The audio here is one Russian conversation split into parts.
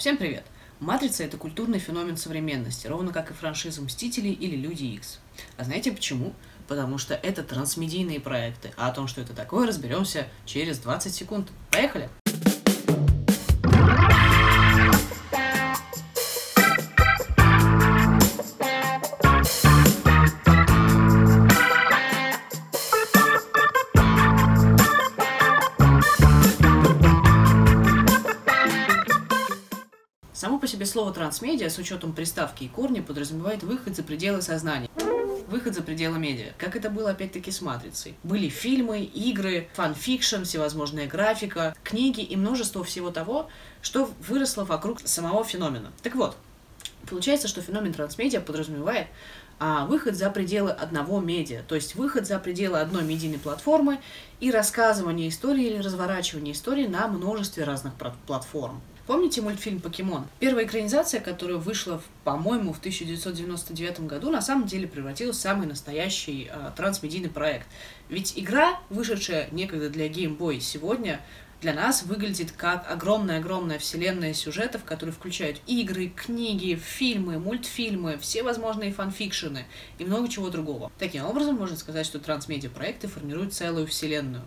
Всем привет! «Матрица» — это культурный феномен современности, ровно как и франшиза «Мстители» или «Люди Икс». А знаете почему? Потому что это трансмедийные проекты, а о том, что это такое, разберемся через 20 секунд. Поехали! Себе слово «трансмедиа» с учетом приставки и корня подразумевает выход за пределы сознания. Выход за пределы медиа. Как это было опять-таки с «Матрицей». Были фильмы, игры, fan fiction, всевозможная графика, книги и множество всего того, что выросло вокруг самого феномена. Так вот, получается, что феномен трансмедиа подразумевает а, выход за пределы одного медиа, то есть выход за пределы одной медийной платформы и рассказывание истории или разворачивание истории на множестве разных платформ. Помните мультфильм «Покемон»? Первая экранизация, которая вышла, по-моему, в 1999 году, на самом деле превратилась в самый настоящий э, трансмедийный проект. Ведь игра, вышедшая некогда для Game Boy, сегодня для нас выглядит как огромная-огромная вселенная сюжетов, которые включают игры, книги, фильмы, мультфильмы, все возможные фанфикшены и много чего другого. Таким образом, можно сказать, что трансмедиа проекты формируют целую вселенную.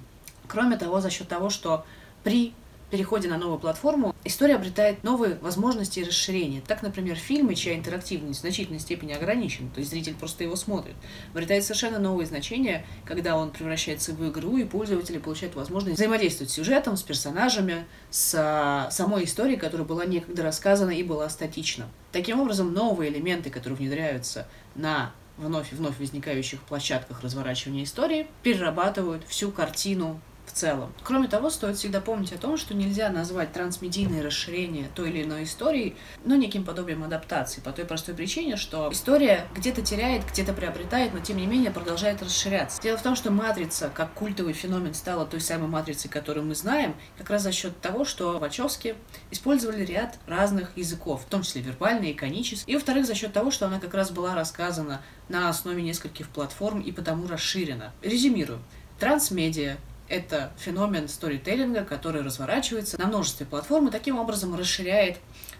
Кроме того, за счет того, что при переходе на новую платформу история обретает новые возможности и расширения. Так, например, фильмы, чья интерактивность в значительной степени ограничена, то есть зритель просто его смотрит, обретает совершенно новые значения, когда он превращается в игру, и пользователи получают возможность взаимодействовать с сюжетом, с персонажами, с а, самой историей, которая была некогда рассказана и была статична. Таким образом, новые элементы, которые внедряются на вновь и вновь возникающих площадках разворачивания истории, перерабатывают всю картину целом. Кроме того, стоит всегда помнить о том, что нельзя назвать трансмедийное расширение той или иной истории, ну, неким подобием адаптации, по той простой причине, что история где-то теряет, где-то приобретает, но тем не менее продолжает расширяться. Дело в том, что «Матрица» как культовый феномен стала той самой «Матрицей», которую мы знаем, как раз за счет того, что Вачовски использовали ряд разных языков, в том числе вербальный, иконический, и, во-вторых, за счет того, что она как раз была рассказана на основе нескольких платформ и потому расширена. Резюмирую. Трансмедиа это феномен сторителлинга, который разворачивается на множестве платформ и таким образом расширяет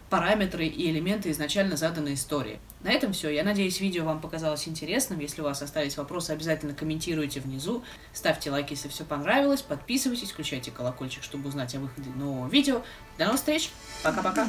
параметры и элементы изначально заданной истории. На этом все. Я надеюсь, видео вам показалось интересным. Если у вас остались вопросы, обязательно комментируйте внизу. Ставьте лайки, если все понравилось. Подписывайтесь, включайте колокольчик, чтобы узнать о выходе нового видео. До новых встреч. Пока-пока.